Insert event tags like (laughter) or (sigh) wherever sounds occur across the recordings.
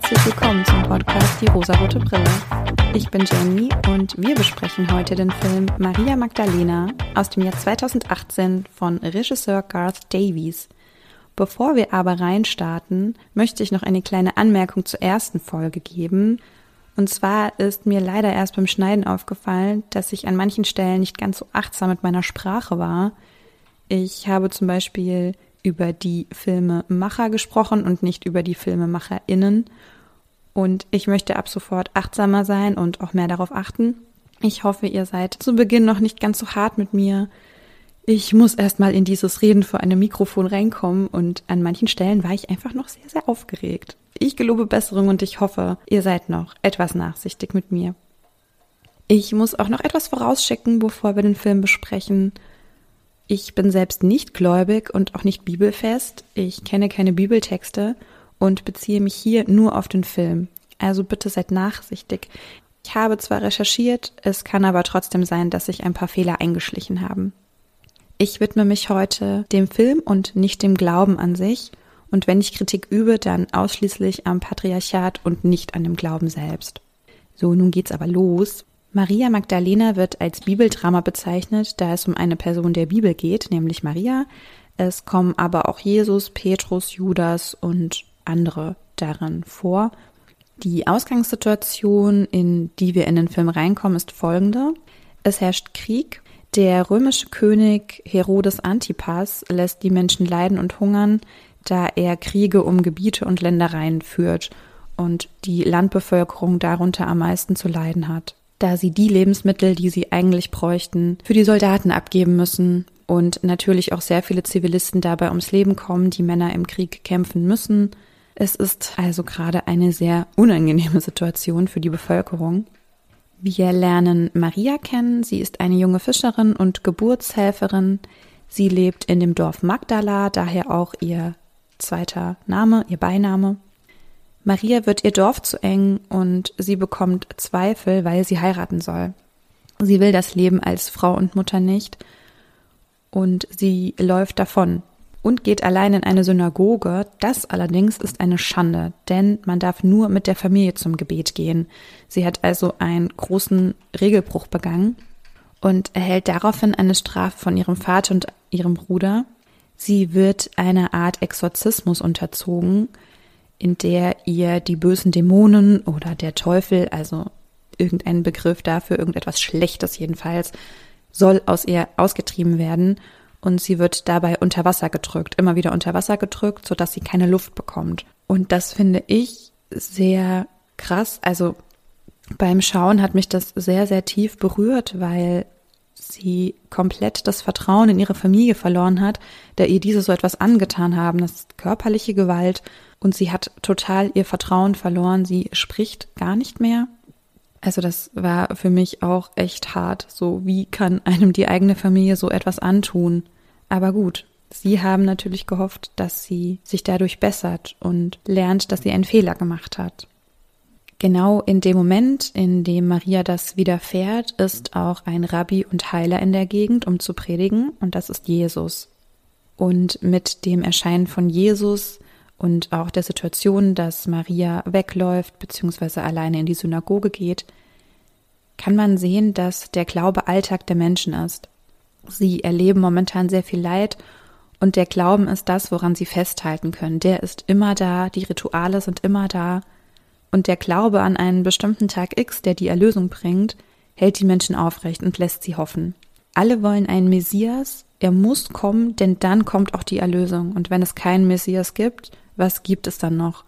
herzlich willkommen zum Podcast Die rosarote Brille. Ich bin Jamie und wir besprechen heute den Film Maria Magdalena aus dem Jahr 2018 von Regisseur Garth Davies. Bevor wir aber reinstarten, möchte ich noch eine kleine Anmerkung zur ersten Folge geben. Und zwar ist mir leider erst beim Schneiden aufgefallen, dass ich an manchen Stellen nicht ganz so achtsam mit meiner Sprache war. Ich habe zum Beispiel über die Filmemacher gesprochen und nicht über die FilmemacherInnen. Und ich möchte ab sofort achtsamer sein und auch mehr darauf achten. Ich hoffe, ihr seid zu Beginn noch nicht ganz so hart mit mir. Ich muss erstmal in dieses Reden vor einem Mikrofon reinkommen und an manchen Stellen war ich einfach noch sehr, sehr aufgeregt. Ich gelobe Besserung und ich hoffe, ihr seid noch etwas nachsichtig mit mir. Ich muss auch noch etwas vorausschicken, bevor wir den Film besprechen. Ich bin selbst nicht gläubig und auch nicht bibelfest. Ich kenne keine Bibeltexte und beziehe mich hier nur auf den Film. Also bitte seid nachsichtig. Ich habe zwar recherchiert, es kann aber trotzdem sein, dass sich ein paar Fehler eingeschlichen haben. Ich widme mich heute dem Film und nicht dem Glauben an sich. Und wenn ich Kritik übe, dann ausschließlich am Patriarchat und nicht an dem Glauben selbst. So, nun geht's aber los. Maria Magdalena wird als Bibeldrama bezeichnet, da es um eine Person der Bibel geht, nämlich Maria. Es kommen aber auch Jesus, Petrus, Judas und andere darin vor. Die Ausgangssituation, in die wir in den Film reinkommen, ist folgende. Es herrscht Krieg. Der römische König Herodes Antipas lässt die Menschen leiden und hungern, da er Kriege um Gebiete und Ländereien führt und die Landbevölkerung darunter am meisten zu leiden hat da sie die Lebensmittel, die sie eigentlich bräuchten, für die Soldaten abgeben müssen und natürlich auch sehr viele Zivilisten dabei ums Leben kommen, die Männer im Krieg kämpfen müssen. Es ist also gerade eine sehr unangenehme Situation für die Bevölkerung. Wir lernen Maria kennen. Sie ist eine junge Fischerin und Geburtshelferin. Sie lebt in dem Dorf Magdala, daher auch ihr zweiter Name, ihr Beiname. Maria wird ihr Dorf zu eng und sie bekommt Zweifel, weil sie heiraten soll. Sie will das Leben als Frau und Mutter nicht und sie läuft davon und geht allein in eine Synagoge. Das allerdings ist eine Schande, denn man darf nur mit der Familie zum Gebet gehen. Sie hat also einen großen Regelbruch begangen und erhält daraufhin eine Strafe von ihrem Vater und ihrem Bruder. Sie wird einer Art Exorzismus unterzogen, in der ihr die bösen Dämonen oder der Teufel, also irgendein Begriff dafür, irgendetwas Schlechtes jedenfalls, soll aus ihr ausgetrieben werden und sie wird dabei unter Wasser gedrückt, immer wieder unter Wasser gedrückt, sodass sie keine Luft bekommt. Und das finde ich sehr krass. Also beim Schauen hat mich das sehr, sehr tief berührt, weil sie komplett das Vertrauen in ihre Familie verloren hat, da ihr diese so etwas angetan haben. Das ist körperliche Gewalt und sie hat total ihr Vertrauen verloren. Sie spricht gar nicht mehr. Also das war für mich auch echt hart. So, wie kann einem die eigene Familie so etwas antun? Aber gut, sie haben natürlich gehofft, dass sie sich dadurch bessert und lernt, dass sie einen Fehler gemacht hat. Genau in dem Moment, in dem Maria das widerfährt, ist auch ein Rabbi und Heiler in der Gegend, um zu predigen, und das ist Jesus. Und mit dem Erscheinen von Jesus und auch der Situation, dass Maria wegläuft bzw. alleine in die Synagoge geht, kann man sehen, dass der Glaube Alltag der Menschen ist. Sie erleben momentan sehr viel Leid und der Glauben ist das, woran sie festhalten können. Der ist immer da, die Rituale sind immer da und der Glaube an einen bestimmten Tag X, der die Erlösung bringt, hält die Menschen aufrecht und lässt sie hoffen. Alle wollen einen Messias, er muss kommen, denn dann kommt auch die Erlösung. Und wenn es keinen Messias gibt, was gibt es dann noch?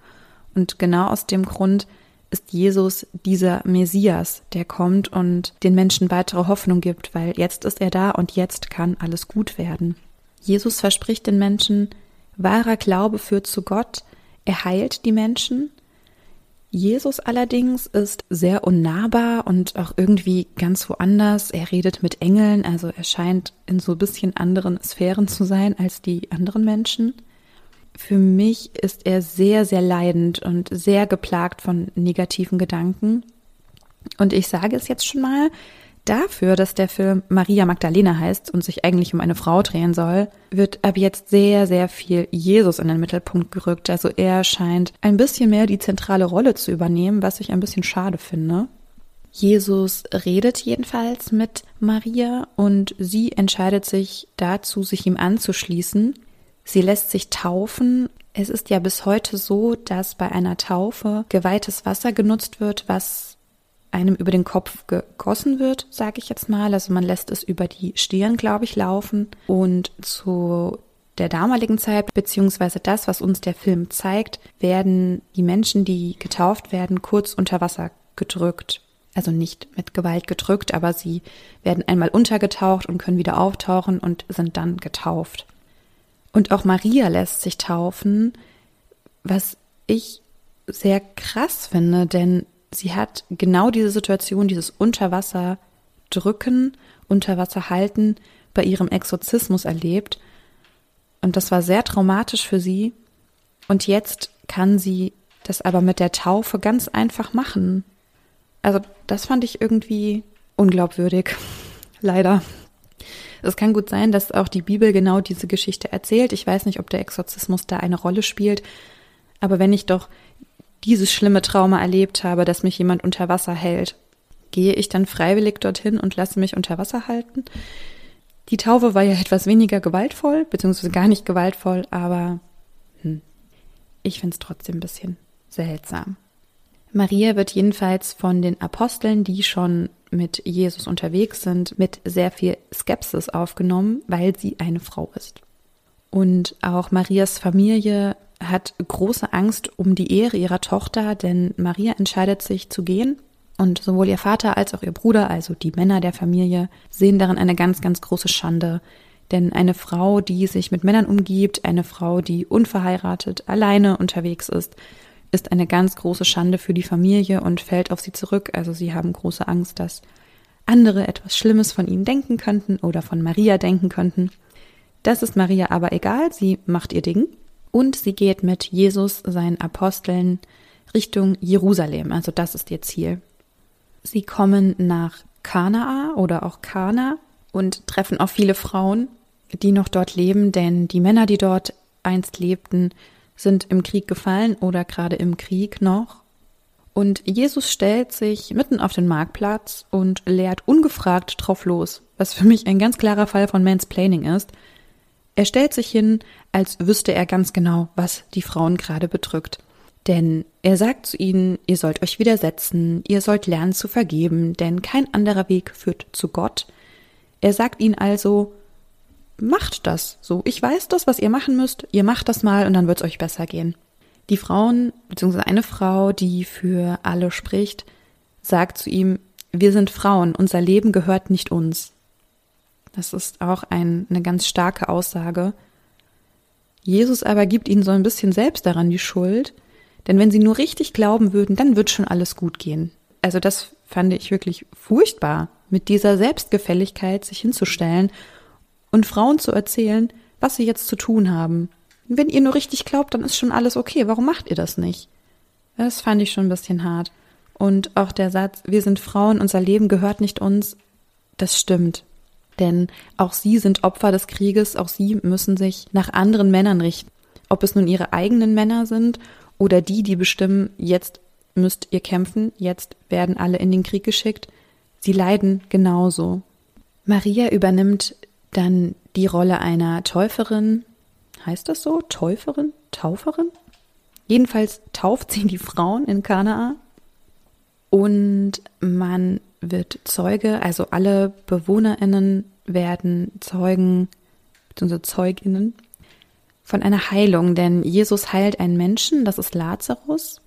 Und genau aus dem Grund ist Jesus dieser Messias, der kommt und den Menschen weitere Hoffnung gibt, weil jetzt ist er da und jetzt kann alles gut werden. Jesus verspricht den Menschen, wahrer Glaube führt zu Gott, er heilt die Menschen. Jesus allerdings ist sehr unnahbar und auch irgendwie ganz woanders. Er redet mit Engeln, also er scheint in so ein bisschen anderen Sphären zu sein als die anderen Menschen. Für mich ist er sehr, sehr leidend und sehr geplagt von negativen Gedanken. Und ich sage es jetzt schon mal, Dafür, dass der Film Maria Magdalena heißt und sich eigentlich um eine Frau drehen soll, wird ab jetzt sehr, sehr viel Jesus in den Mittelpunkt gerückt. Also er scheint ein bisschen mehr die zentrale Rolle zu übernehmen, was ich ein bisschen schade finde. Jesus redet jedenfalls mit Maria und sie entscheidet sich dazu, sich ihm anzuschließen. Sie lässt sich taufen. Es ist ja bis heute so, dass bei einer Taufe geweihtes Wasser genutzt wird, was einem über den Kopf gegossen wird, sage ich jetzt mal. Also man lässt es über die Stirn, glaube ich, laufen. Und zu der damaligen Zeit, beziehungsweise das, was uns der Film zeigt, werden die Menschen, die getauft werden, kurz unter Wasser gedrückt. Also nicht mit Gewalt gedrückt, aber sie werden einmal untergetaucht und können wieder auftauchen und sind dann getauft. Und auch Maria lässt sich taufen, was ich sehr krass finde, denn sie hat genau diese Situation, dieses Unterwasser drücken, Unterwasser halten bei ihrem Exorzismus erlebt. Und das war sehr traumatisch für sie. Und jetzt kann sie das aber mit der Taufe ganz einfach machen. Also das fand ich irgendwie unglaubwürdig. (laughs) Leider. Es kann gut sein, dass auch die Bibel genau diese Geschichte erzählt. Ich weiß nicht, ob der Exorzismus da eine Rolle spielt. Aber wenn ich doch dieses schlimme Trauma erlebt habe, dass mich jemand unter Wasser hält, gehe ich dann freiwillig dorthin und lasse mich unter Wasser halten? Die Taufe war ja etwas weniger gewaltvoll, beziehungsweise gar nicht gewaltvoll, aber hm, ich finde es trotzdem ein bisschen seltsam. Maria wird jedenfalls von den Aposteln, die schon mit Jesus unterwegs sind, mit sehr viel Skepsis aufgenommen, weil sie eine Frau ist. Und auch Marias Familie hat große Angst um die Ehre ihrer Tochter, denn Maria entscheidet sich zu gehen und sowohl ihr Vater als auch ihr Bruder, also die Männer der Familie, sehen darin eine ganz, ganz große Schande. Denn eine Frau, die sich mit Männern umgibt, eine Frau, die unverheiratet, alleine unterwegs ist, ist eine ganz große Schande für die Familie und fällt auf sie zurück. Also sie haben große Angst, dass andere etwas Schlimmes von ihnen denken könnten oder von Maria denken könnten. Das ist Maria aber egal, sie macht ihr Ding und sie geht mit Jesus, seinen Aposteln, Richtung Jerusalem. Also das ist ihr Ziel. Sie kommen nach Kanaa oder auch Kana und treffen auch viele Frauen, die noch dort leben, denn die Männer, die dort einst lebten, sind im Krieg gefallen oder gerade im Krieg noch. Und Jesus stellt sich mitten auf den Marktplatz und lehrt ungefragt drauf los, was für mich ein ganz klarer Fall von Mansplaining ist. Er stellt sich hin, als wüsste er ganz genau, was die Frauen gerade bedrückt. Denn er sagt zu ihnen, ihr sollt euch widersetzen, ihr sollt lernen zu vergeben, denn kein anderer Weg führt zu Gott. Er sagt ihnen also, macht das so. Ich weiß das, was ihr machen müsst. Ihr macht das mal und dann wird es euch besser gehen. Die Frauen, beziehungsweise eine Frau, die für alle spricht, sagt zu ihm, wir sind Frauen, unser Leben gehört nicht uns. Das ist auch ein, eine ganz starke Aussage. Jesus aber gibt ihnen so ein bisschen selbst daran die Schuld, denn wenn sie nur richtig glauben würden, dann wird schon alles gut gehen. Also das fand ich wirklich furchtbar, mit dieser Selbstgefälligkeit sich hinzustellen und Frauen zu erzählen, was sie jetzt zu tun haben. Wenn ihr nur richtig glaubt, dann ist schon alles okay. Warum macht ihr das nicht? Das fand ich schon ein bisschen hart. Und auch der Satz, wir sind Frauen, unser Leben gehört nicht uns, das stimmt. Denn auch sie sind Opfer des Krieges, auch sie müssen sich nach anderen Männern richten. Ob es nun ihre eigenen Männer sind oder die, die bestimmen, jetzt müsst ihr kämpfen, jetzt werden alle in den Krieg geschickt. Sie leiden genauso. Maria übernimmt dann die Rolle einer Täuferin. Heißt das so? Täuferin? Tauferin? Jedenfalls tauft sie die Frauen in Kanaa. Und man wird Zeuge, also alle BewohnerInnen werden Zeugen, bzw. ZeugInnen von einer Heilung, denn Jesus heilt einen Menschen, das ist Lazarus,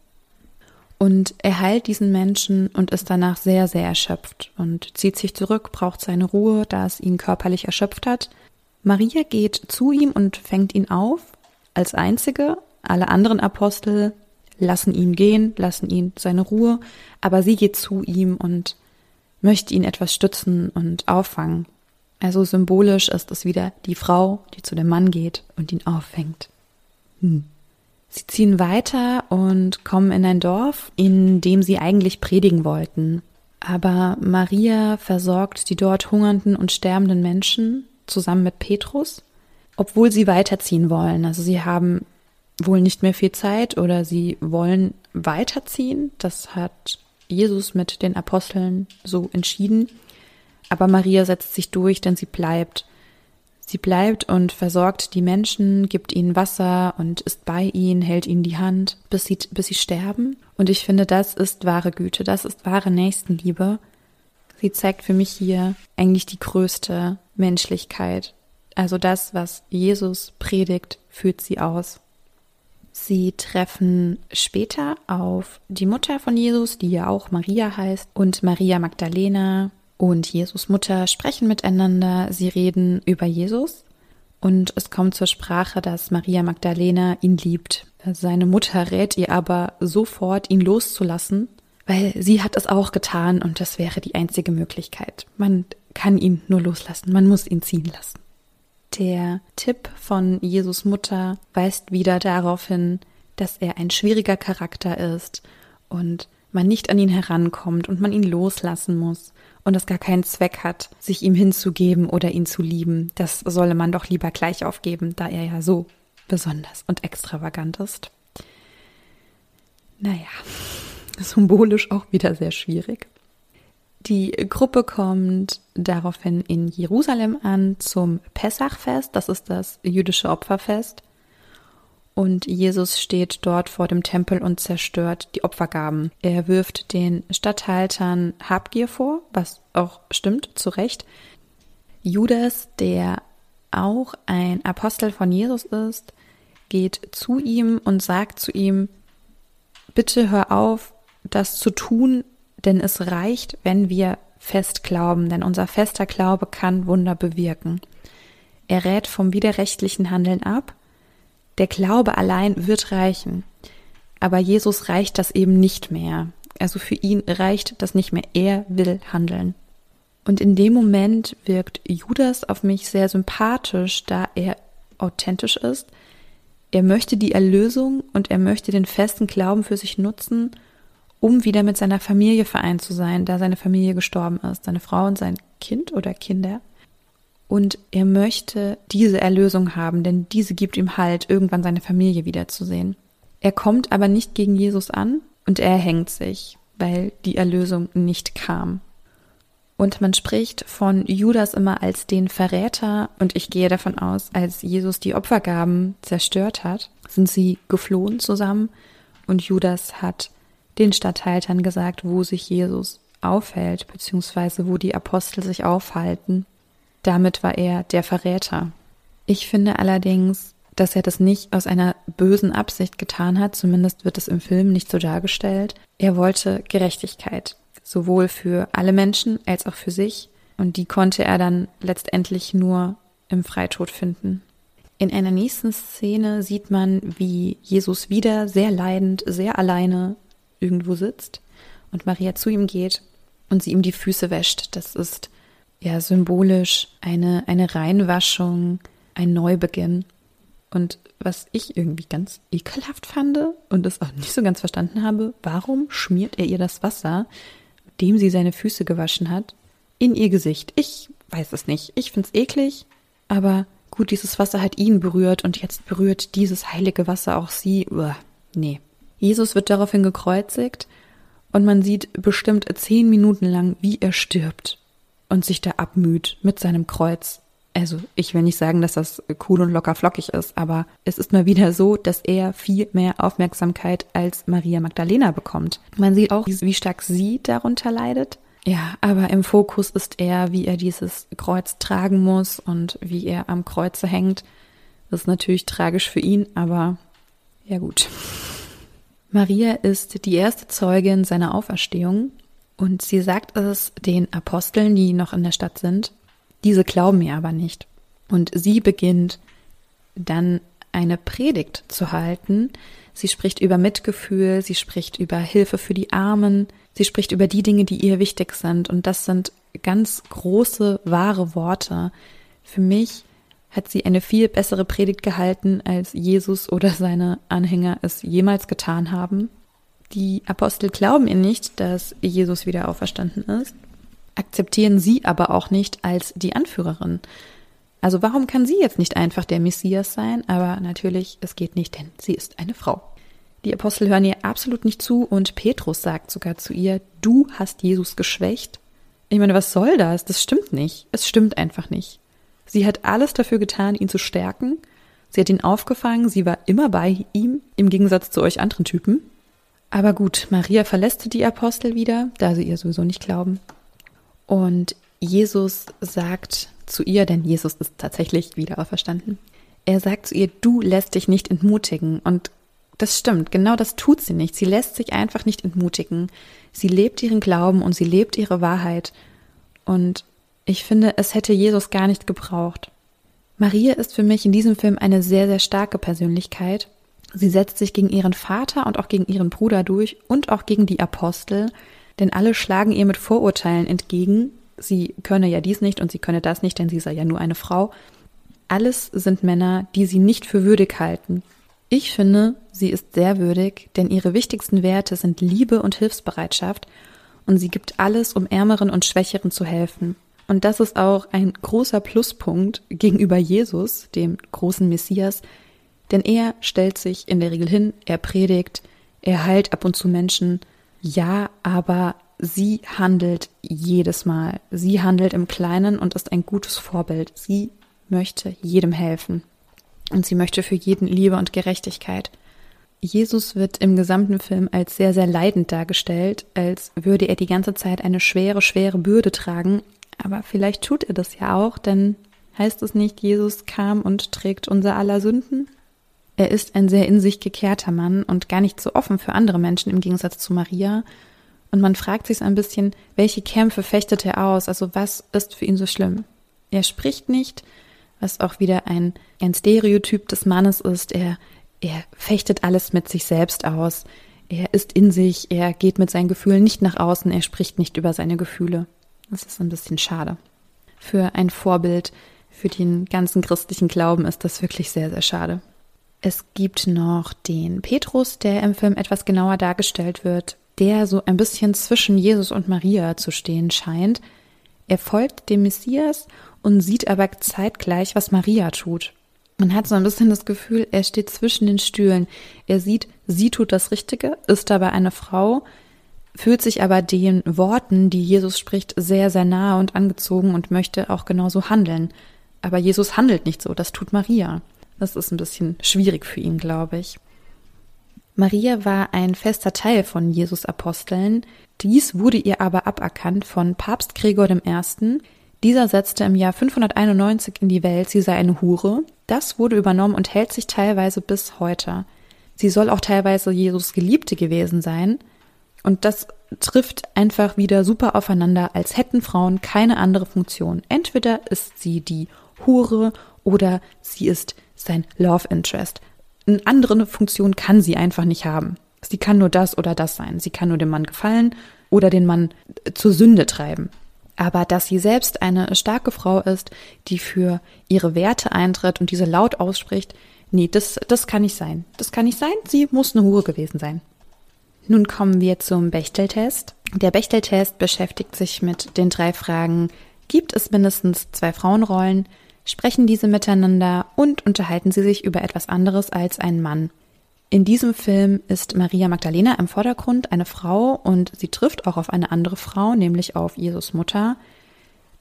und er heilt diesen Menschen und ist danach sehr, sehr erschöpft und zieht sich zurück, braucht seine Ruhe, da es ihn körperlich erschöpft hat. Maria geht zu ihm und fängt ihn auf, als einzige. Alle anderen Apostel lassen ihn gehen, lassen ihn seine Ruhe, aber sie geht zu ihm und möchte ihn etwas stützen und auffangen. Also symbolisch ist es wieder die Frau, die zu dem Mann geht und ihn auffängt. Hm. Sie ziehen weiter und kommen in ein Dorf, in dem sie eigentlich predigen wollten. Aber Maria versorgt die dort hungernden und sterbenden Menschen zusammen mit Petrus, obwohl sie weiterziehen wollen. Also sie haben wohl nicht mehr viel Zeit oder sie wollen weiterziehen. Das hat Jesus mit den Aposteln so entschieden. Aber Maria setzt sich durch, denn sie bleibt. Sie bleibt und versorgt die Menschen, gibt ihnen Wasser und ist bei ihnen, hält ihnen die Hand, bis sie, bis sie sterben. Und ich finde, das ist wahre Güte, das ist wahre Nächstenliebe. Sie zeigt für mich hier eigentlich die größte Menschlichkeit. Also das, was Jesus predigt, führt sie aus. Sie treffen später auf die Mutter von Jesus, die ja auch Maria heißt, und Maria Magdalena und Jesus Mutter sprechen miteinander. Sie reden über Jesus und es kommt zur Sprache, dass Maria Magdalena ihn liebt. Seine Mutter rät ihr aber sofort, ihn loszulassen, weil sie hat es auch getan und das wäre die einzige Möglichkeit. Man kann ihn nur loslassen, man muss ihn ziehen lassen. Der Tipp von Jesus Mutter weist wieder darauf hin, dass er ein schwieriger Charakter ist und man nicht an ihn herankommt und man ihn loslassen muss und es gar keinen Zweck hat, sich ihm hinzugeben oder ihn zu lieben. Das solle man doch lieber gleich aufgeben, da er ja so besonders und extravagant ist. Naja, symbolisch auch wieder sehr schwierig. Die Gruppe kommt daraufhin in Jerusalem an zum Pessachfest, das ist das jüdische Opferfest. Und Jesus steht dort vor dem Tempel und zerstört die Opfergaben. Er wirft den Statthaltern Habgier vor, was auch stimmt, zu Recht. Judas, der auch ein Apostel von Jesus ist, geht zu ihm und sagt zu ihm, bitte hör auf, das zu tun, denn es reicht, wenn wir fest glauben, denn unser fester Glaube kann Wunder bewirken. Er rät vom widerrechtlichen Handeln ab. Der Glaube allein wird reichen. Aber Jesus reicht das eben nicht mehr. Also für ihn reicht das nicht mehr. Er will handeln. Und in dem Moment wirkt Judas auf mich sehr sympathisch, da er authentisch ist. Er möchte die Erlösung und er möchte den festen Glauben für sich nutzen um wieder mit seiner Familie vereint zu sein, da seine Familie gestorben ist, seine Frau und sein Kind oder Kinder. Und er möchte diese Erlösung haben, denn diese gibt ihm Halt, irgendwann seine Familie wiederzusehen. Er kommt aber nicht gegen Jesus an und er hängt sich, weil die Erlösung nicht kam. Und man spricht von Judas immer als den Verräter und ich gehe davon aus, als Jesus die Opfergaben zerstört hat, sind sie geflohen zusammen und Judas hat den Statthaltern gesagt, wo sich Jesus aufhält, beziehungsweise wo die Apostel sich aufhalten. Damit war er der Verräter. Ich finde allerdings, dass er das nicht aus einer bösen Absicht getan hat, zumindest wird es im Film nicht so dargestellt. Er wollte Gerechtigkeit, sowohl für alle Menschen als auch für sich, und die konnte er dann letztendlich nur im Freitod finden. In einer nächsten Szene sieht man, wie Jesus wieder sehr leidend, sehr alleine irgendwo sitzt und Maria zu ihm geht und sie ihm die Füße wäscht. Das ist ja symbolisch eine, eine Reinwaschung, ein Neubeginn. Und was ich irgendwie ganz ekelhaft fand und es auch nicht so ganz verstanden habe, warum schmiert er ihr das Wasser, mit dem sie seine Füße gewaschen hat, in ihr Gesicht? Ich weiß es nicht. Ich finde es eklig, aber gut, dieses Wasser hat ihn berührt und jetzt berührt dieses heilige Wasser auch sie. Uah, nee, Jesus wird daraufhin gekreuzigt und man sieht bestimmt zehn Minuten lang, wie er stirbt und sich da abmüht mit seinem Kreuz. Also ich will nicht sagen, dass das cool und locker flockig ist, aber es ist mal wieder so, dass er viel mehr Aufmerksamkeit als Maria Magdalena bekommt. Man sieht auch, wie stark sie darunter leidet. Ja, aber im Fokus ist er, wie er dieses Kreuz tragen muss und wie er am Kreuze hängt. Das ist natürlich tragisch für ihn, aber ja gut. Maria ist die erste Zeugin seiner Auferstehung und sie sagt es den Aposteln, die noch in der Stadt sind. Diese glauben ihr aber nicht. Und sie beginnt dann eine Predigt zu halten. Sie spricht über Mitgefühl, sie spricht über Hilfe für die Armen, sie spricht über die Dinge, die ihr wichtig sind. Und das sind ganz große, wahre Worte. Für mich hat sie eine viel bessere Predigt gehalten, als Jesus oder seine Anhänger es jemals getan haben. Die Apostel glauben ihr nicht, dass Jesus wieder auferstanden ist, akzeptieren sie aber auch nicht als die Anführerin. Also warum kann sie jetzt nicht einfach der Messias sein? Aber natürlich, es geht nicht, denn sie ist eine Frau. Die Apostel hören ihr absolut nicht zu und Petrus sagt sogar zu ihr, du hast Jesus geschwächt. Ich meine, was soll das? Das stimmt nicht. Es stimmt einfach nicht. Sie hat alles dafür getan, ihn zu stärken. Sie hat ihn aufgefangen, sie war immer bei ihm, im Gegensatz zu euch anderen Typen. Aber gut, Maria verlässt die Apostel wieder, da sie ihr sowieso nicht glauben. Und Jesus sagt zu ihr, denn Jesus ist tatsächlich wieder auferstanden. Er sagt zu ihr, du lässt dich nicht entmutigen. Und das stimmt, genau das tut sie nicht. Sie lässt sich einfach nicht entmutigen. Sie lebt ihren Glauben und sie lebt ihre Wahrheit. Und ich finde, es hätte Jesus gar nicht gebraucht. Maria ist für mich in diesem Film eine sehr, sehr starke Persönlichkeit. Sie setzt sich gegen ihren Vater und auch gegen ihren Bruder durch und auch gegen die Apostel, denn alle schlagen ihr mit Vorurteilen entgegen. Sie könne ja dies nicht und sie könne das nicht, denn sie sei ja nur eine Frau. Alles sind Männer, die sie nicht für würdig halten. Ich finde, sie ist sehr würdig, denn ihre wichtigsten Werte sind Liebe und Hilfsbereitschaft und sie gibt alles, um Ärmeren und Schwächeren zu helfen. Und das ist auch ein großer Pluspunkt gegenüber Jesus, dem großen Messias, denn er stellt sich in der Regel hin, er predigt, er heilt ab und zu Menschen, ja, aber sie handelt jedes Mal. Sie handelt im Kleinen und ist ein gutes Vorbild. Sie möchte jedem helfen. Und sie möchte für jeden Liebe und Gerechtigkeit. Jesus wird im gesamten Film als sehr, sehr leidend dargestellt, als würde er die ganze Zeit eine schwere, schwere Bürde tragen, aber vielleicht tut er das ja auch, denn heißt es nicht, Jesus kam und trägt unser aller Sünden? Er ist ein sehr in sich gekehrter Mann und gar nicht so offen für andere Menschen im Gegensatz zu Maria. Und man fragt sich ein bisschen, welche Kämpfe fechtet er aus? Also was ist für ihn so schlimm? Er spricht nicht, was auch wieder ein, ein Stereotyp des Mannes ist. Er, er fechtet alles mit sich selbst aus. Er ist in sich, er geht mit seinen Gefühlen nicht nach außen, er spricht nicht über seine Gefühle. Das ist ein bisschen schade. Für ein Vorbild, für den ganzen christlichen Glauben ist das wirklich sehr, sehr schade. Es gibt noch den Petrus, der im Film etwas genauer dargestellt wird, der so ein bisschen zwischen Jesus und Maria zu stehen scheint. Er folgt dem Messias und sieht aber zeitgleich, was Maria tut. Man hat so ein bisschen das Gefühl, er steht zwischen den Stühlen. Er sieht, sie tut das Richtige, ist dabei eine Frau, fühlt sich aber den Worten, die Jesus spricht, sehr, sehr nahe und angezogen und möchte auch genauso handeln. Aber Jesus handelt nicht so, das tut Maria. Das ist ein bisschen schwierig für ihn, glaube ich. Maria war ein fester Teil von Jesus Aposteln. Dies wurde ihr aber aberkannt von Papst Gregor I. Dieser setzte im Jahr 591 in die Welt, sie sei eine Hure. Das wurde übernommen und hält sich teilweise bis heute. Sie soll auch teilweise Jesus Geliebte gewesen sein, und das trifft einfach wieder super aufeinander, als hätten Frauen keine andere Funktion. Entweder ist sie die Hure oder sie ist sein Love Interest. Eine andere Funktion kann sie einfach nicht haben. Sie kann nur das oder das sein. Sie kann nur dem Mann gefallen oder den Mann zur Sünde treiben. Aber dass sie selbst eine starke Frau ist, die für ihre Werte eintritt und diese laut ausspricht, nee, das, das kann nicht sein. Das kann nicht sein. Sie muss eine Hure gewesen sein. Nun kommen wir zum Bechteltest. Der Bechteltest beschäftigt sich mit den drei Fragen, gibt es mindestens zwei Frauenrollen, sprechen diese miteinander und unterhalten sie sich über etwas anderes als ein Mann. In diesem Film ist Maria Magdalena im Vordergrund eine Frau und sie trifft auch auf eine andere Frau, nämlich auf Jesus Mutter.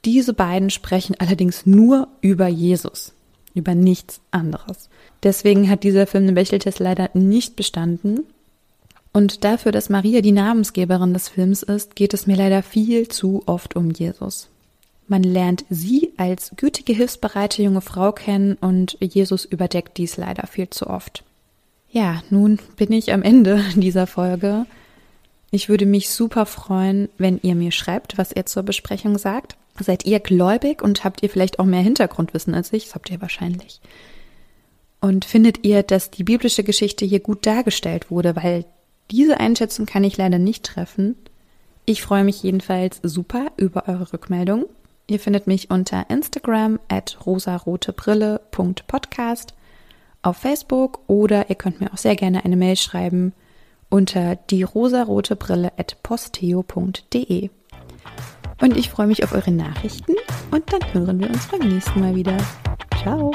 Diese beiden sprechen allerdings nur über Jesus, über nichts anderes. Deswegen hat dieser Film den Bechteltest leider nicht bestanden. Und dafür, dass Maria die Namensgeberin des Films ist, geht es mir leider viel zu oft um Jesus. Man lernt sie als gütige, hilfsbereite junge Frau kennen und Jesus überdeckt dies leider viel zu oft. Ja, nun bin ich am Ende (laughs) dieser Folge. Ich würde mich super freuen, wenn ihr mir schreibt, was ihr zur Besprechung sagt. Seid ihr gläubig und habt ihr vielleicht auch mehr Hintergrundwissen als ich? Das habt ihr wahrscheinlich. Und findet ihr, dass die biblische Geschichte hier gut dargestellt wurde, weil diese Einschätzung kann ich leider nicht treffen. Ich freue mich jedenfalls super über eure Rückmeldung. Ihr findet mich unter Instagram at rosarotebrille.podcast auf Facebook oder ihr könnt mir auch sehr gerne eine Mail schreiben unter die rosarote Brille at posteo.de. Und ich freue mich auf eure Nachrichten und dann hören wir uns beim nächsten Mal wieder. Ciao!